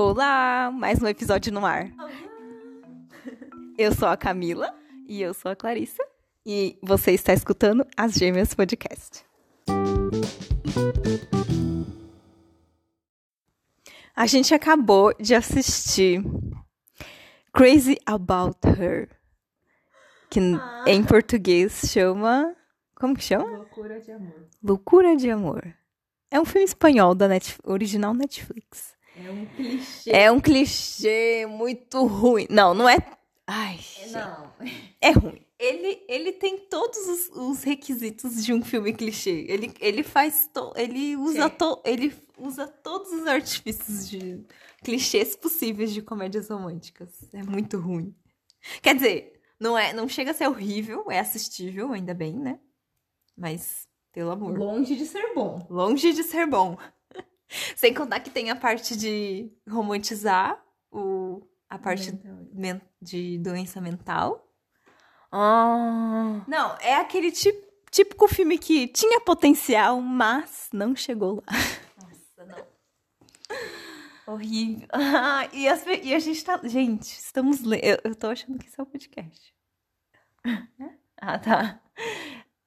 Olá, mais um episódio no ar. Eu sou a Camila e eu sou a Clarissa e você está escutando As Gêmeas Podcast. A gente acabou de assistir Crazy About Her, que Ah. em português chama. Como que chama? Loucura de amor. Loucura de Amor. É um filme espanhol da Net... original Netflix. É um clichê. É um clichê muito ruim. Não, não é. Ai, Não. é ruim. Ele, ele tem todos os, os requisitos de um filme clichê. Ele, ele faz. To, ele, usa to, ele usa todos os artifícios de clichês possíveis de comédias românticas. É muito ruim. Quer dizer, não, é, não chega a ser horrível, é assistível, ainda bem, né? Mas, pelo amor. Longe de ser bom. Longe de ser bom. Sem contar que tem a parte de romantizar o, a parte men- de doença mental. Ah. Não, é aquele ti- típico filme que tinha potencial, mas não chegou lá. Nossa, não. Horrível. Ah, e, as e a gente tá. Gente, estamos lendo. Eu, eu tô achando que isso é um podcast. ah, tá.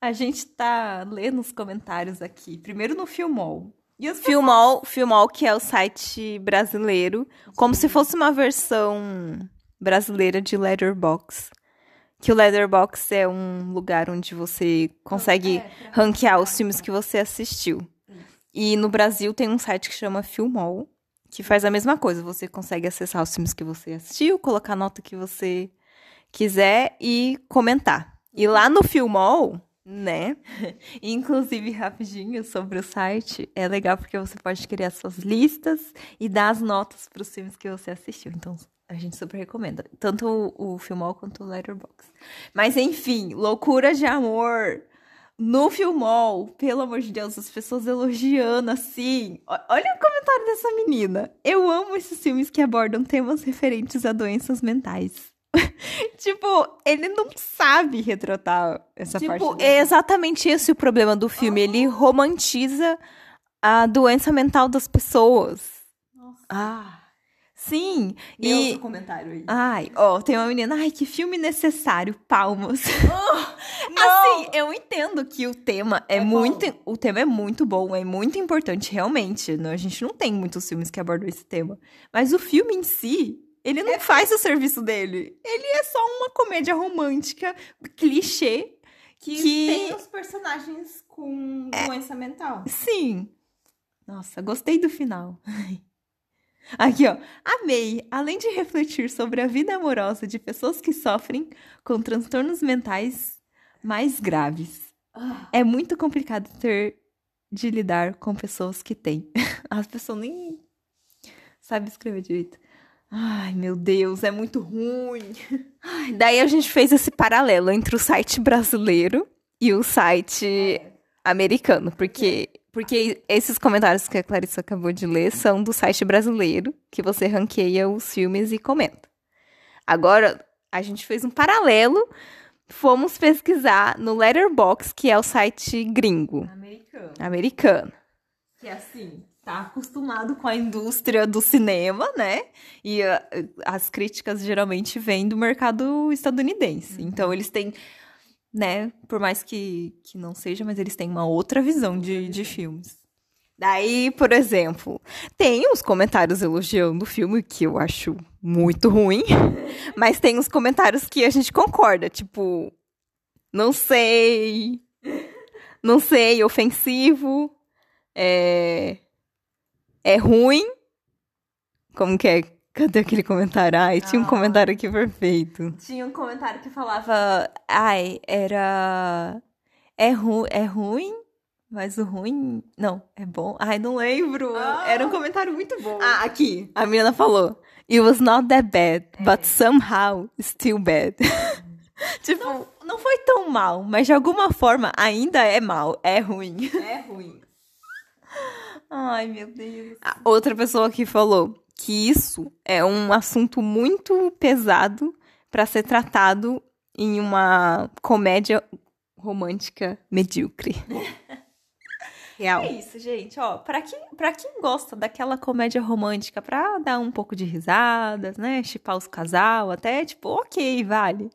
A gente tá lendo os comentários aqui. Primeiro no Filmol. E os Filmol, Filmol, que é o site brasileiro, como se fosse uma versão brasileira de Letterboxd. Que o Letterboxd é um lugar onde você consegue É, ranquear os filmes que você assistiu. E no Brasil tem um site que chama Filmol, que faz a mesma coisa. Você consegue acessar os filmes que você assistiu, colocar a nota que você quiser e comentar. E lá no Filmol, né? Inclusive, rapidinho sobre o site, é legal porque você pode criar suas listas e dar as notas para os filmes que você assistiu. Então, a gente super recomenda. Tanto o, o Filmol quanto o Letterboxd. Mas, enfim, loucura de amor. No Filmol, pelo amor de Deus, as pessoas elogiando assim. Olha o comentário dessa menina. Eu amo esses filmes que abordam temas referentes a doenças mentais. tipo, ele não sabe retratar essa Tipo, parte. do- É exatamente esse o problema do filme. Ele romantiza a doença mental das pessoas. Nossa. Ah, sim. Lê E outro comentário aí. Ai, ó, tem uma menina, ai, que filme necessário, palmas. Não. Assim, eu entendo que o tema é, É muito, bom. o tema é muito bom, é muito importante, realmente. Não, a gente não tem muitos filmes que abordam esse tema, mas o filme em si, ele É não faz o serviço dele. Ele é só uma comédia romântica, clichê, que, que- tem os personagens com doença mental. Sim. Nossa, gostei do final. Aqui, ó. Amei. Além de refletir sobre a vida amorosa de pessoas que sofrem com transtornos mentais mais graves. Ah, É muito complicado ter de lidar com pessoas que têm. As pessoas nem sabem escrever direito. Ai, meu Deus, é muito ruim. Ai, daí a gente fez esse paralelo entre o site brasileiro e o site americano, porque porque esses comentários que a Clarissa acabou de ler são do site brasileiro, que você ranqueia os filmes e comenta. Agora, a gente fez um paralelo, fomos pesquisar no Letterboxd, que é o site gringo, americano. americano. Que é assim. Tá acostumado com a indústria do cinema, né? E ah, as críticas geralmente vêm do mercado estadunidense. Então, eles têm, né? Por mais que, que não seja, mas eles têm uma outra visão de, de filmes. Daí, por exemplo, tem uns comentários elogiando o filme, que eu acho muito ruim, mas tem uns comentários que a gente concorda, tipo, não sei, não sei, ofensivo, é, é ruim. Como que é? Cadê aquele comentário? Ai, tinha um Ah. comentário aqui perfeito. Tinha um comentário que falava. Ai, era. É, ru... é ruim, mas o ruim. Não, é bom. Ai, não lembro. Ah. Era um comentário muito bom. Ah, aqui. A menina falou: It was not that bad, but somehow still bad. tipo, não, foi tão mal, mas de alguma forma ainda é mal, é ruim. É ruim. Ai, meu Deus. Outra pessoa que falou que isso é um assunto muito pesado para ser tratado em uma comédia romântica medíocre. Real. É isso, gente. Ó, pra quem, pra quem gosta daquela comédia romântica pra dar um pouco de risadas, né? Chipar os casal, até tipo, ok, vale.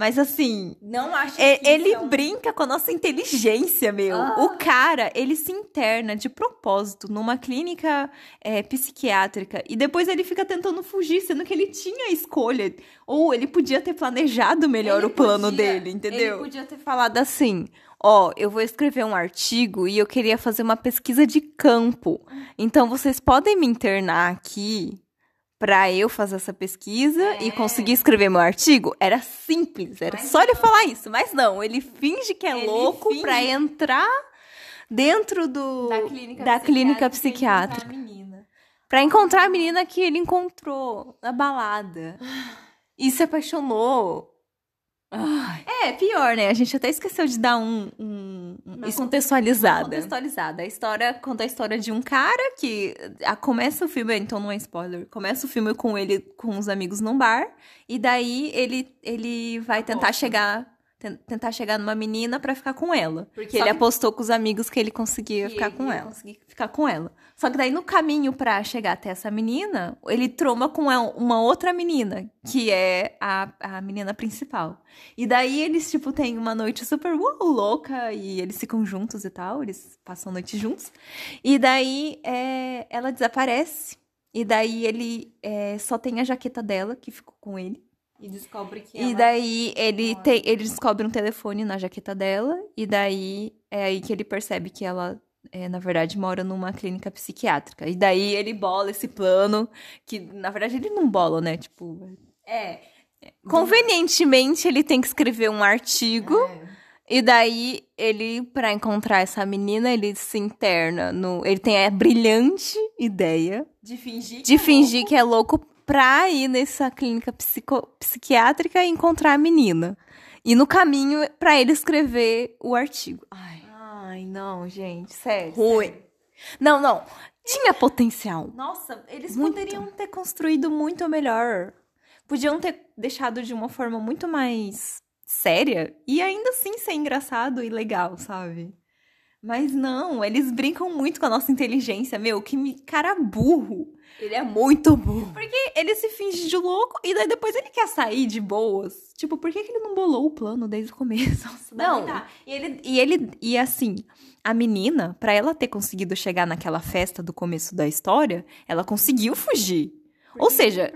Mas assim, Não acho é- que ele brinca com a nossa inteligência, meu. Ah. O cara, ele se interna de propósito numa clínica é, psiquiátrica e depois ele fica tentando fugir, sendo que ele tinha a escolha. Ou ele podia ter planejado melhor Ele o plano podia- dele, entendeu? ele podia ter falado assim: ó, eu vou escrever um artigo e eu queria fazer uma pesquisa de campo. Então vocês podem me internar aqui pra eu fazer essa pesquisa É. e conseguir escrever meu artigo? Era simples, era Mas só ele falar isso. Mas não, ele finge que é Ele louco finge- pra entrar dentro do da clínica da clínica psiquiátrica. psiquiátrica. pra encontrar a menina. Pra encontrar a menina que ele encontrou na balada. E se apaixonou. Ai, É, pior, né? A gente até esqueceu de dar um, um, um- Uma contextualizada. uma contextualizada. A história conta a história de um cara que a, começa o filme, então não é spoiler. Começa o filme com ele com os amigos num bar e daí ele ele vai tentar chegar tentar chegar numa menina pra ficar com ela, porque Só ele que- apostou com os amigos que ele conseguia Que ficar ele com ela, conseguir ficar com ela. Só que daí no caminho pra chegar até essa menina, ele troma com uma outra menina, que é a, a menina principal. E daí eles, tipo, têm uma noite super uau, louca e eles ficam juntos e tal, eles passam a noite juntos. E daí é, ela desaparece. E daí ele é, só tem a jaqueta dela, que ficou com ele. E descobre que E daí ele, tem, ele descobre um telefone na jaqueta dela. E daí é aí que ele percebe que ela, é, na verdade, mora numa clínica psiquiátrica. E daí ele bola esse plano, que na verdade ele não bola, né? Tipo, É. convenientemente ele tem que escrever um artigo. é. E daí ele, pra encontrar essa menina, ele se interna no. Ele tem a brilhante ideia De fingir de é fingir que é louco pra ir nessa clínica psico- psiquiátrica e encontrar a menina. E no caminho, pra ele escrever o artigo. Ai, Ai, não, gente, sério. Ruim. sério. Não, não. Tinha potencial. Nossa, eles Muito. poderiam... Poderiam ter construído muito melhor. Podiam ter deixado de uma forma muito mais séria e ainda assim ser engraçado e legal, sabe? Mas não, eles brincam muito com a nossa inteligência, meu, que me- cara burro. Ele é muito burro. Porque ele se finge de louco e daí depois ele quer sair de boas. Tipo, por que, que ele não bolou o plano desde o começo? Nossa, Não, E ele, e ele, e assim, a menina, pra ela ter conseguido chegar naquela festa do começo da história, ela conseguiu fugir. Ou seja,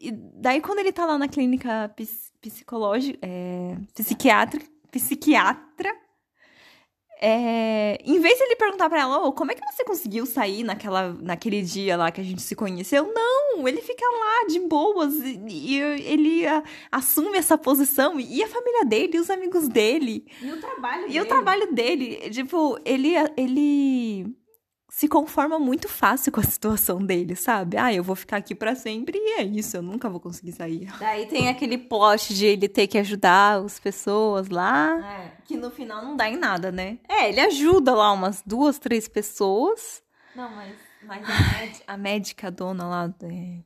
e daí quando ele tá lá na clínica ps- psicológica, é, psiquiátrica, psiquiatra, é, em vez de ele perguntar pra ela, "Ô, como é que você conseguiu sair naquela, naquele dia lá que a gente se conheceu? Não, ele fica lá de boas e, e ele ah, assume essa posição e a família dele, e os amigos dele, E o trabalho e dele? o trabalho dele, tipo, ele, ele se conforma muito fácil com a situação dele, sabe? Ah, eu vou ficar aqui pra sempre e é isso, eu nunca vou conseguir sair. Daí tem aquele plot de ele ter que ajudar as pessoas lá, É. que no final não dá em nada, né? É, ele ajuda lá umas duas, três pessoas, Não, mas... mas a, a médica dona lá, é,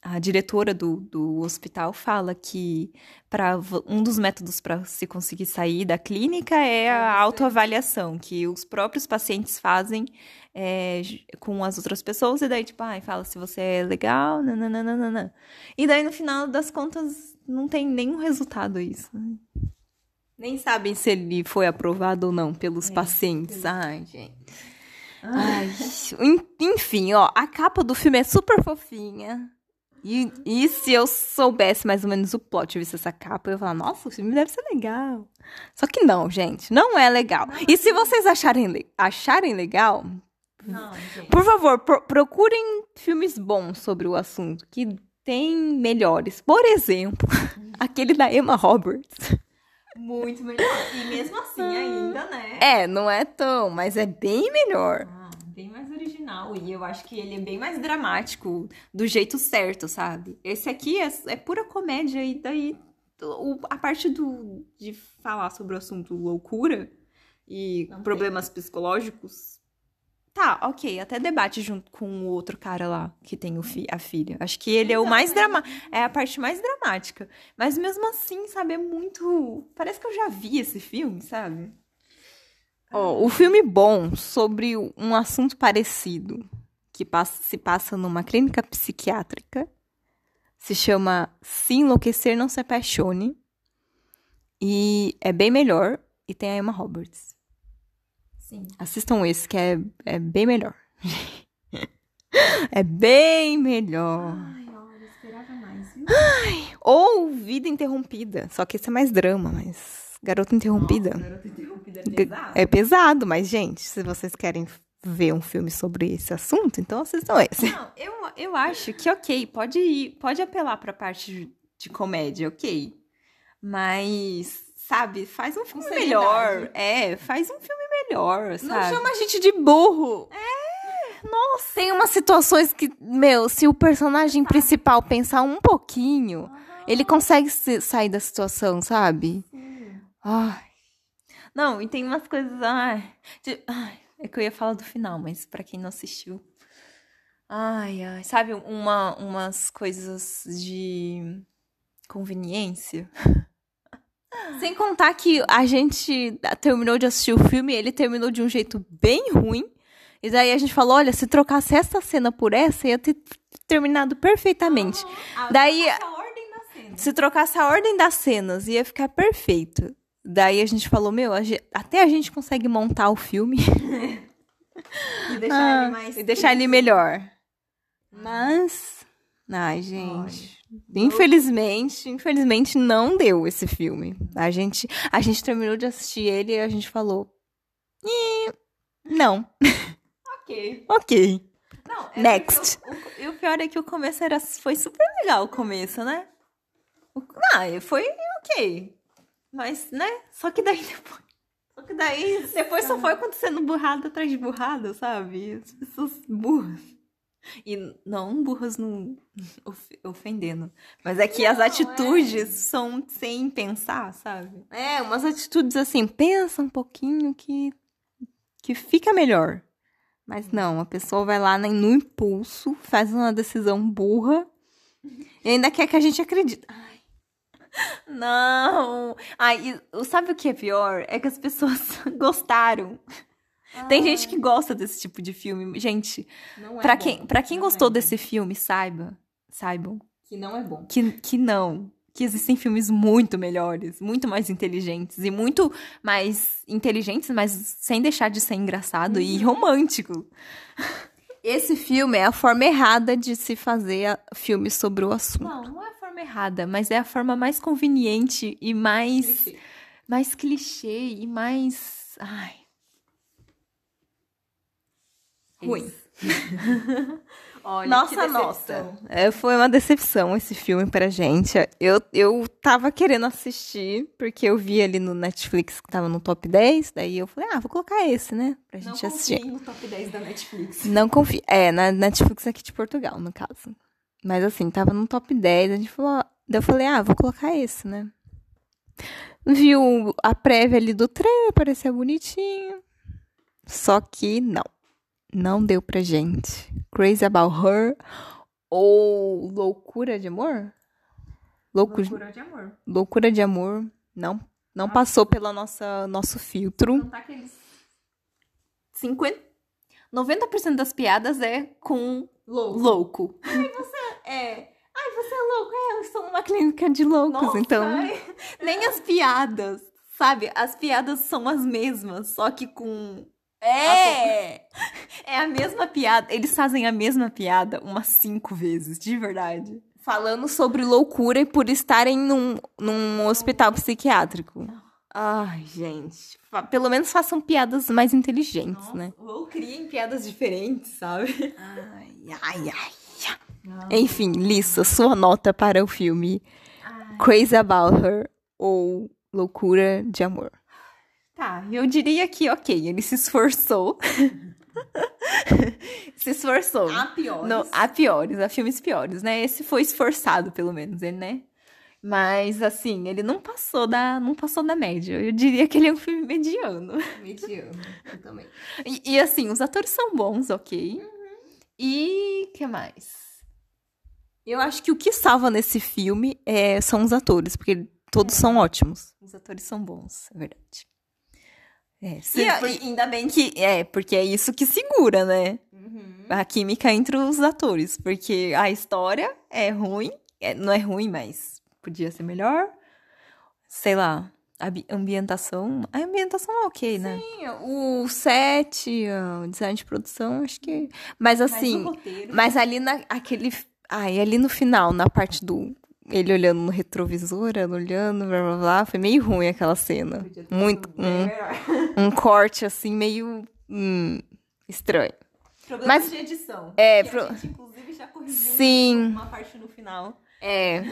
a diretora do, do hospital fala que para um dos métodos para se conseguir sair da clínica é É a autoavaliação, que os próprios pacientes fazem é, com as outras pessoas, e daí, tipo, ai, fala se você é legal, nananana. E daí, no final das contas, não tem nenhum resultado isso. né? Nem sabem se ele foi aprovado ou não pelos É, pacientes. pelos- Ai, gente. Ai, en- enfim, ó, a capa do filme é super fofinha. E, e se eu soubesse mais ou menos o plot, eu visse essa capa, eu ia falar, nossa, o filme deve ser legal. Só que não, gente, não é legal. E se vocês acharem, acharem legal, Não, por favor, pro- procurem filmes bons sobre o assunto, que tem melhores. Por exemplo, aquele da Emma Roberts. Muito melhor. E mesmo assim ainda, né? É, não é tão, mas é bem melhor. Bem mais original. E eu acho que ele é bem mais dramático, do jeito certo, sabe? Esse aqui é, é pura comédia e daí o- a parte do, de falar sobre o assunto loucura e Não problemas psicológicos. Tá, ok, até debate junto com o outro cara lá que tem o fi- a filha. Acho que ele é o mais dramático. É a parte mais dramática. Mas mesmo assim, sabe, é muito. Parece que eu já vi esse filme, sabe? Ó, o filme bom sobre um assunto parecido que passa- se passa numa clínica psiquiátrica se chama Se Enlouquecer Não Se Apaixone e é bem melhor e tem a Emma Roberts. Sim. Assistam esse que é, é bem melhor. é bem melhor. Ai, olha, eu esperava mais, viu? Ou Vida Interrompida, só que esse é mais drama, mas Garota Interrompida. Nossa, garota interrompida é pesado. É pesado, mas, gente, se vocês querem ver um filme sobre esse assunto, então assistam esse. Não, eu, eu acho que ok, pode ir, pode apelar pra parte de, comédia, ok. Mas, sabe, faz um filme melhor. É, faz um filme melhor, Não sabe? chama a gente de burro. É, nossa. Tem umas situações que, meu, se o personagem principal pensar um pouquinho, ele consegue se- sair da situação, sabe? Ai. Não, e tem umas coisas. Ai, de- ai, é que eu ia falar do final, mas pra quem não assistiu. Ai, ai, sabe, uma, umas coisas de conveniência. Sem contar que a gente terminou de assistir o filme, ele terminou de um jeito bem ruim. E daí a gente falou, olha, se trocasse essa cena por essa, ia ter terminado perfeitamente. Daí- A ordem da cena. Se trocasse a ordem das cenas, ia ficar perfeito. Daí a gente falou, meu, a ge- até a gente consegue montar o filme E deixar Ah, ele mais. e deixar ele melhor. Mas, ai, gente, infelizmente, infelizmente não deu esse filme. A gente, a gente terminou de assistir ele e a gente falou, "Ih, não, Ok. ok. Não, é Next. o- o- E o pior é que o começo era, foi super legal o começo, né? O- Não, foi ok. Mas, né? Só que daí depois. Só que daí depois só foi acontecendo burrada atrás de burrada, sabe? As pessoas burras. E não burras no of- ofendendo. Mas é que as Não, atitudes são sem pensar, sabe? É, umas atitudes assim, pensa um pouquinho que, que fica melhor. Mas não, a pessoa vai lá no impulso, faz uma decisão burra e ainda quer que a gente acredite. Não! Ai, e sabe o que é pior? É que as pessoas gostaram. Tem gente que gosta desse tipo de filme. Gente, não é pra bom, quem, pra quem não gostou é desse filme, saiba, saibam Que não é bom. que, que não. Que existem filmes muito melhores, muito mais inteligentes e muito mais inteligentes, mas sem deixar de ser engraçado e romântico. Esse filme é a forma errada de se fazer filme sobre o assunto. Não, não é forma errada, mas é a forma mais conveniente e mais mais clichê e mais. Ai. Ruim. Olha, Nossa, nossa. É, foi uma decepção esse filme pra gente. Eu, eu tava querendo assistir, porque eu vi ali no Netflix que tava no top 10. Daí eu falei, ah, vou colocar esse, né? Pra Não gente assistir. confiem no top 10 da Netflix. Não confio. É, na Netflix aqui de Portugal, no caso. Mas assim, tava no top 10. A gente falou. Daí eu falei, ah, vou colocar esse, né? Viu a prévia ali do trailer, parecia bonitinho. Só que não. Não deu pra gente. Crazy About Her ou Loucura de Amor? Loucu... Loucura de amor. Loucura de Amor. Não, não passou pelo nossa, nosso filtro. Não tá aqueles 50 90% das piadas é com Louco. louco. É. Ai, você é louco. É, eu estou numa clínica de loucos, Nossa, então. ai, nem as piadas, sabe? As piadas são as mesmas, só que com É! é a mesma piada. Eles fazem a mesma piada umas cinco vezes, de verdade. Falando sobre loucura e por estarem num, num hospital psiquiátrico. Ai, gente. Pelo menos façam piadas mais inteligentes, né? Ou criem piadas diferentes, sabe? Ai, ai, ai. Enfim, Lissa, sua nota para o filme Crazy About Her ou Loucura de Amor. Tá, eu diria que, ok, ele se esforçou. se esforçou. Há piores. Não, há piores, há filmes piores, né? Esse foi esforçado, pelo menos, ele, né? Mas, assim, ele não passou da, não passou da média. Eu diria que ele é um filme mediano. Mediano, eu também. E, e, assim, os atores são bons, ok? E que mais? Eu acho que o que salva nesse filme é, são os atores, porque todos são ótimos. Os atores são bons, é verdade. É, E, por- e ainda bem que é, porque é isso que segura, né? A química entre os atores, porque a história é ruim, é- não é ruim, mas podia ser melhor. Sei lá, a bi- ambientação, a ambientação é ok, né? O set, o design de produção, acho que, mas assim, roteiro. mas ali na aquele, ai, ali no final, na parte do ele olhando no retrovisor, ela olhando, blá blá blá, foi meio ruim aquela cena. Muito um, um corte assim meio hum, estranho. Problemas Mas- de edição. é, pro- a gente, inclusive, já corrigiu Sim. uma parte no final. É,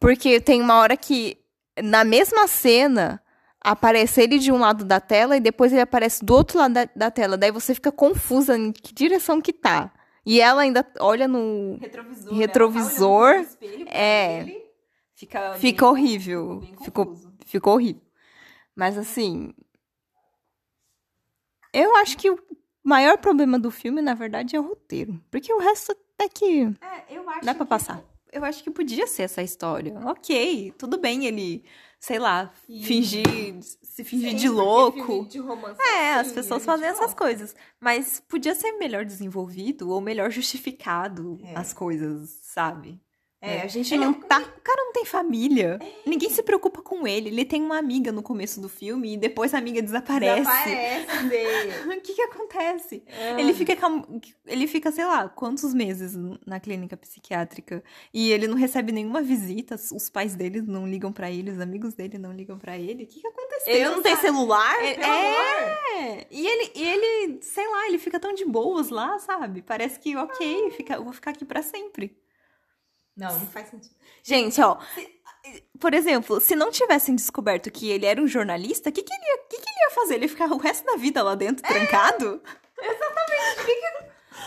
porque tem uma hora que na mesma cena aparece ele de um lado da tela e depois ele aparece do outro lado da, da tela. Daí você fica confusa em que direção que tá. E ela ainda olha no. Retrovisor. Retrovisor, ela tá olhando pro espelho é. ele, fica, horrível. Ficou, ficou horrível. Mas assim. Eu acho que o maior problema do filme, na verdade, é o roteiro. Porque o resto até que. É, Dá pra que- passar. Eu acho que podia ser essa história. Ok, tudo bem ele, sei lá, fingir, se fingir de louco. É, as pessoas fazem essas coisas. Mas podia ser melhor desenvolvido ou melhor justificado É. as coisas, sabe? É, a gente Ele não não tá. O cara não tem família. Ninguém se preocupa com ele. Ele tem uma amiga no começo do filme e depois a amiga desaparece. O que que acontece? Ele fica, ele fica, sei lá, quantos meses na clínica psiquiátrica e ele não recebe nenhuma visita, os pais dele não ligam pra ele, os amigos dele não ligam pra ele. O que que aconteceu? Ele não tem sabe? celular? É, é. E ele, e ele, sei lá, ele fica tão de boas lá, sabe? Parece que, ok, fica, eu vou ficar aqui pra sempre. Não, não faz sentido. Gente, ó, por exemplo, se não tivessem descoberto que ele era um jornalista, o que, que, ele ia, que, que ele ia fazer? Ele ia ficar o resto da vida lá dentro, trancado?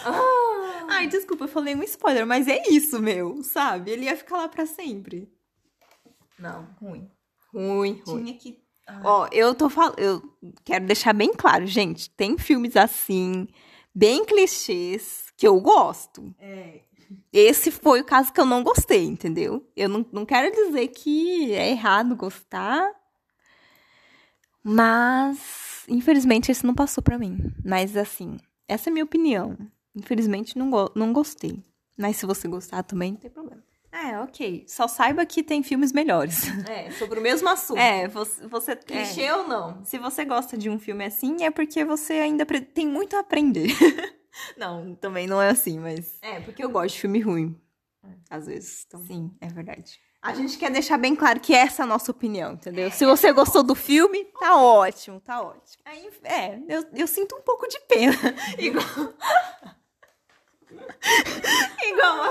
Ah. Ai, desculpa, eu falei um spoiler, mas é isso, meu, sabe? Ele ia ficar lá pra sempre. Não, ruim. Ruim, ruim. Tinha que. Ó, eu tô falando. Eu quero deixar bem claro, gente. Tem filmes assim, bem clichês, que eu gosto. É. Esse foi o caso que eu não gostei, entendeu? Eu não, não quero dizer que é errado gostar. Mas, infelizmente, esse não passou pra mim. Mas, assim, essa é a minha opinião. Infelizmente, não, go não gostei. Mas se você gostar também, não tem problema. É, ok. Só saiba que tem filmes melhores. É, sobre o mesmo assunto. É, você. você Clichê é. ou não? Se você gosta de um filme assim, é porque você ainda tem muito a aprender. não, também não é assim, mas. É, porque eu gosto de filme ruim. Às vezes. Então... Sim, é verdade. A gente quer deixar bem claro que essa é a nossa opinião, entendeu? Se você gostou do filme, tá ótimo, tá ótimo. Aí, é, eu, eu sinto um pouco de pena. igual. igual,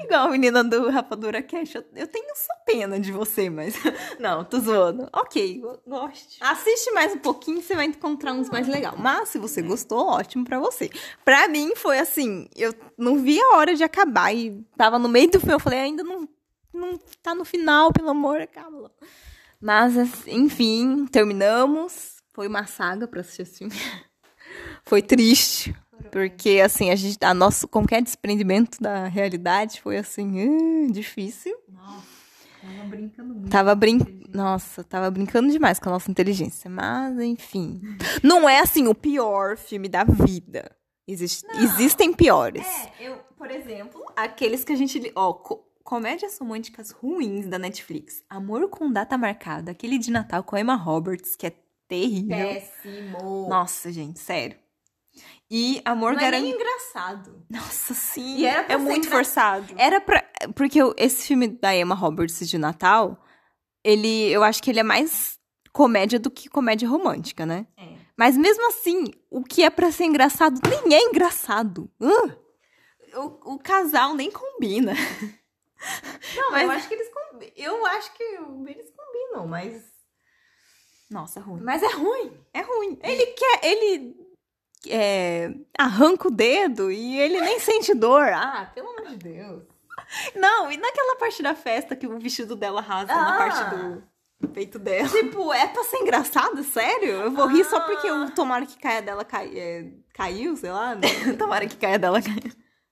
igual a menina do Rapadura Cash. Eu, eu tenho só pena de você, mas. Não, tô zoando. Ok, go- goste. Assiste mais um pouquinho, você vai encontrar uns mais legal. Mas se você gostou, ótimo pra você. Pra mim foi assim, eu não vi a hora de acabar e tava no meio do filme, eu falei, ainda não, não tá no final, pelo amor, acaba. Mas, assim, enfim, terminamos. Foi uma saga pra assistir esse filme. Foi triste. Porque, assim, a gente, a nosso qualquer desprendimento da realidade foi, assim, uh, difícil. Nossa, tava brincando muito. Tava brincando. Nossa, tava brincando demais com a nossa inteligência. Mas, enfim. Não é, assim, o pior filme da vida. Existe- Existem piores. É, eu, por exemplo, aqueles que a gente. Ó, co- comédias românticas ruins da Netflix. Amor com data marcada. Aquele de Natal com a Emma Roberts, que é terrível. Péssimo. Nossa, gente, sério. E Amor Não é nem engraçado. Nossa, sim. E era pra é muito engra- forçado. Era pra. Porque esse filme da Emma Roberts de Natal, ele. Eu acho que ele é mais comédia do que comédia romântica, né? É. Mas mesmo assim, o que é pra ser engraçado nem é engraçado. Hã? O, o casal nem combina. Não, Mas- eu acho que eles combinam. Eu acho que eles combinam, mas. Nossa, ruim. Mas é ruim. É ruim. Ele quer. Ele. É, arranca o dedo e ele nem sente dor. Ah, pelo amor de Deus. Não, e naquela parte da festa que o vestido dela rasga na Ah. parte do peito dela. Tipo, é pra ser engraçado? Sério? Eu vou rir só Ah. porque o tomara que caia dela cai, é, caiu, sei lá. Né? Tomara que caia dela.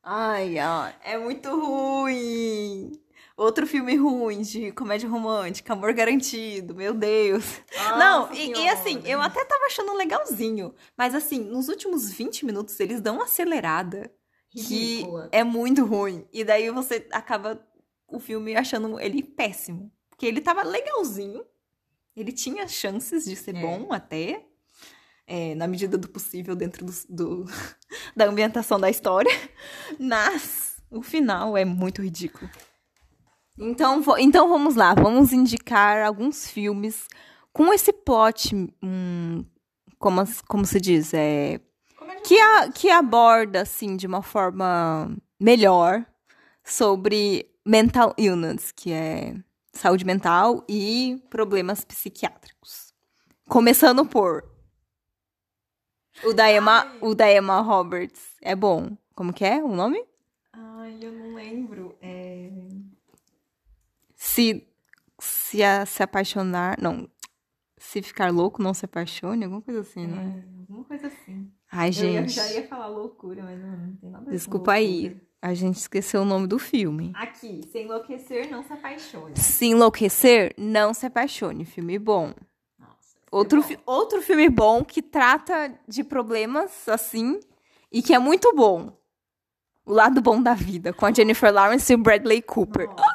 Ai, ai. É muito ruim. Outro filme ruim de comédia romântica, Amor Garantido, meu Deus. Nossa Não, e, e assim, eu até tava achando legalzinho. Mas assim, nos últimos 20 minutos eles dão uma acelerada que Ridícula. é muito ruim. E daí você acaba o filme achando ele péssimo. Porque ele tava legalzinho. Ele tinha chances de ser É. bom até. é, na medida do possível, dentro do, do- da ambientação da história. Mas o final é muito ridículo. Então, então vamos lá, vamos indicar alguns filmes com esse plot, hum, como, como se diz, é, Comédia que, a- que aborda, assim, de uma forma melhor sobre mental illness, que é saúde mental e problemas psiquiátricos. Começando por o da Emma, Ai. o da Emma Roberts. É bom. Como que é o nome? Ai, eu não lembro. É... Se, se, a- se apaixonar. Não. Se ficar louco, não se apaixone. Alguma coisa assim, não é? alguma coisa assim. Ai, Eu gente. já ia falar loucura, mas não, não tem nada a ver Desculpa aí. A gente esqueceu o nome do filme. Aqui, se enlouquecer, não se apaixone. Se enlouquecer, não se apaixone. Filme bom. Nossa. Outro, bom. fi- outro filme bom que trata de problemas assim e que é muito bom. O Lado Bom da Vida, com a Jennifer Lawrence e o Bradley Cooper. Nossa.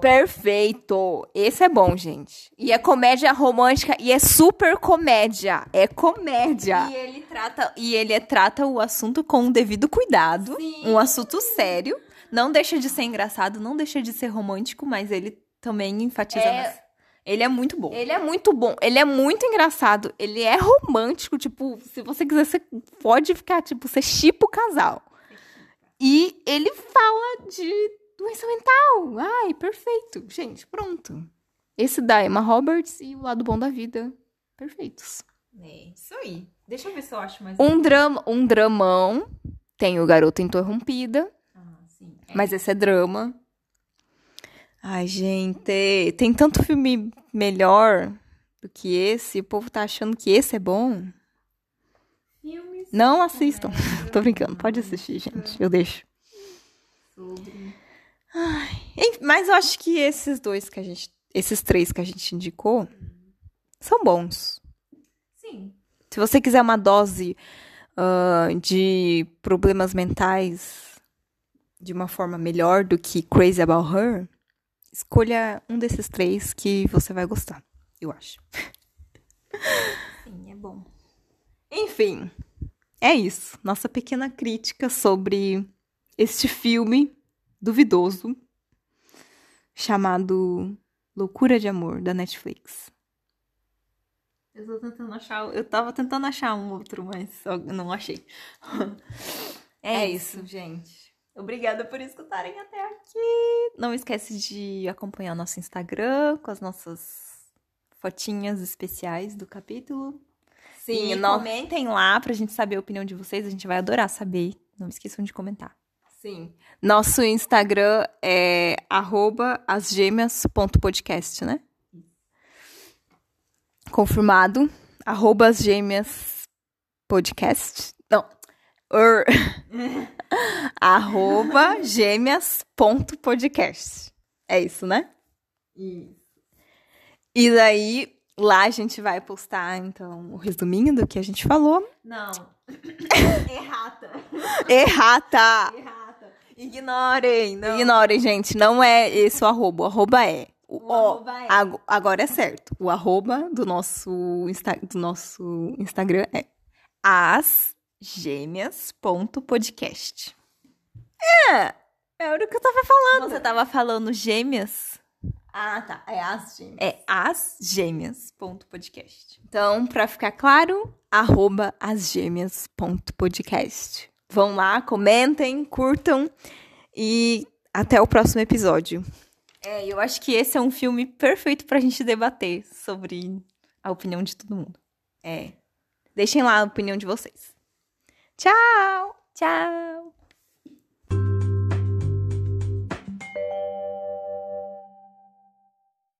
Perfeito! Esse é bom, gente. E é comédia romântica e é super comédia. É comédia. E ele Trata, e ele trata o assunto com o devido cuidado. Sim. Um assunto sério. Não deixa de ser engraçado, não deixa de ser romântico, mas ele também enfatiza. É- nas- Ele é muito bom. Ele é muito bom. Ele é muito engraçado. Ele é romântico. Tipo, se você quiser, você pode ficar, tipo, você chipa o casal. E ele fala de doença mental. Ai, perfeito. Gente, pronto. Esse da Emma Roberts e o lado bom da vida. Perfeitos. É, isso aí. Deixa eu ver se eu acho mais Um drama, um dramão. Tem o Garota Interrompida, Ah, sim. É. mas esse é drama. Ai, gente, tem tanto filme melhor do que esse. O povo tá achando que esse é bom. Filmes Não assistam. comédia, Tô brincando, pode assistir, gente. Eu deixo. sobre... Enfim, Mas eu acho que esses dois que a gente. Esses três que a gente indicou são bons. Sim. Se você quiser uma dose ah, de problemas mentais de uma forma melhor do que Crazy About Her, escolha um desses três que você vai gostar, eu acho. Sim, é bom. Enfim, é isso. Nossa pequena crítica sobre este filme duvidoso chamado Loucura de Amor, da Netflix. Eu tô tentando achar... Eu tava tentando achar um outro, mas não achei. É, isso, gente. Obrigada por escutarem até aqui. Não esquece de acompanhar nosso Instagram com as nossas fotinhas especiais do capítulo. Sim, e comentem lá pra gente saber a opinião de vocês. A gente vai adorar saber. Não esqueçam de comentar. Sim. Nosso Instagram é arroba asgêmeas.podcast, né? Confirmado. Arroba asgêmeas.podcast. Não. Er. arroba gêmeas.podcast. É isso, né? Isso. E daí, lá a gente vai postar, então, o resuminho do que a gente falou. Não. Errata. Errata! Errata. Ignorem, não. Ignorem, gente. Não é esse o arroba. O arroba é. O, O arroba é. ag- agora é certo. O arroba do nosso, Insta, do nosso Instagram é asgêmeas.podcast. É, é o que eu tava falando. Você tava falando gêmeas? Ah, tá. É as gêmeas. É asgêmeas.podcast. Então, pra ficar claro, arroba asgêmeas.podcast. Vão lá, comentem, curtam e até o próximo episódio. É, eu acho que esse é um filme perfeito pra gente debater sobre a opinião de todo mundo. É. Deixem lá a opinião de vocês. Tchau! Tchau!